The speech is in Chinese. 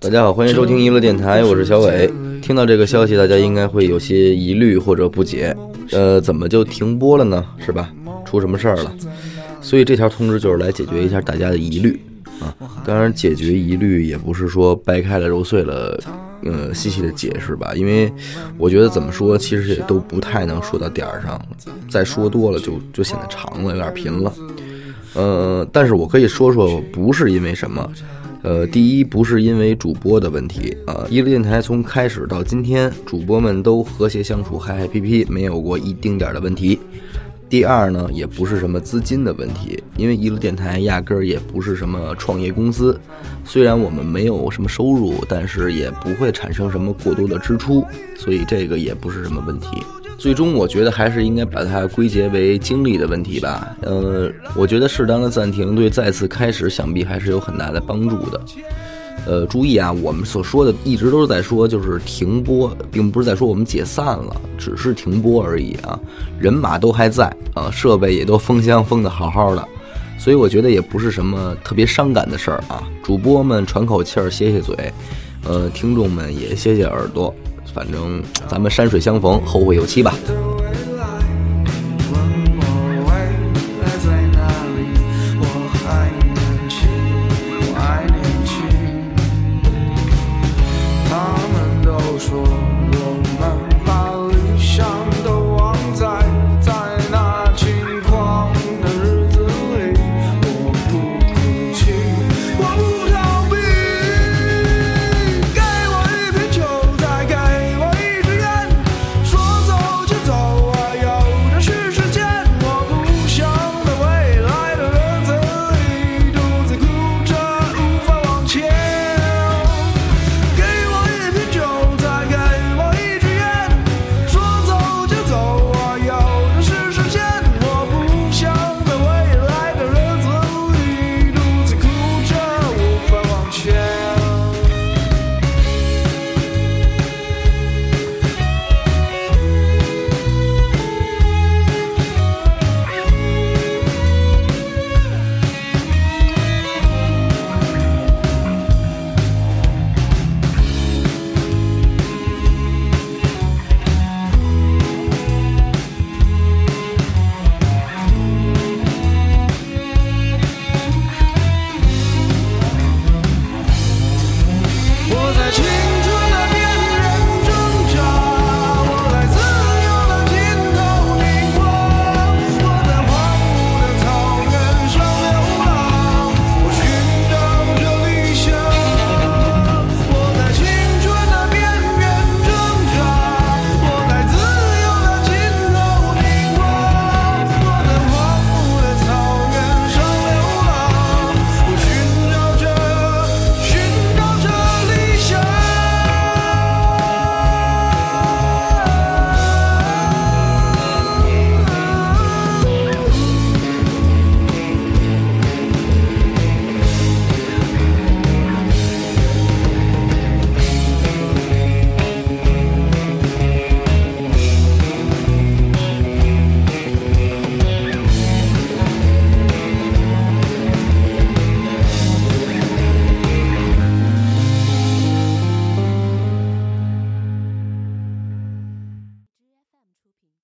大家好，欢迎收听娱乐电台，我是小伟。听到这个消息，大家应该会有些疑虑或者不解，呃，怎么就停播了呢？是吧？出什么事儿了？所以这条通知就是来解决一下大家的疑虑啊。当然，解决疑虑也不是说掰开了揉碎了，呃，细细的解释吧。因为我觉得怎么说，其实也都不太能说到点儿上，再说多了就就显得长了，有点贫了。呃，但是我可以说说，不是因为什么。呃，第一不是因为主播的问题啊，一路电台从开始到今天，主播们都和谐相处，嗨嗨皮皮，没有过一丁点的问题。第二呢，也不是什么资金的问题，因为一路电台压根儿也不是什么创业公司，虽然我们没有什么收入，但是也不会产生什么过多的支出，所以这个也不是什么问题。最终，我觉得还是应该把它归结为精力的问题吧。呃，我觉得适当的暂停对再次开始想必还是有很大的帮助的。呃，注意啊，我们所说的一直都是在说就是停播，并不是在说我们解散了，只是停播而已啊。人马都还在啊，设备也都封箱封的好好的，所以我觉得也不是什么特别伤感的事儿啊。主播们喘口气儿，歇歇嘴，呃，听众们也歇歇耳朵。反正咱们山水相逢，后会有期吧。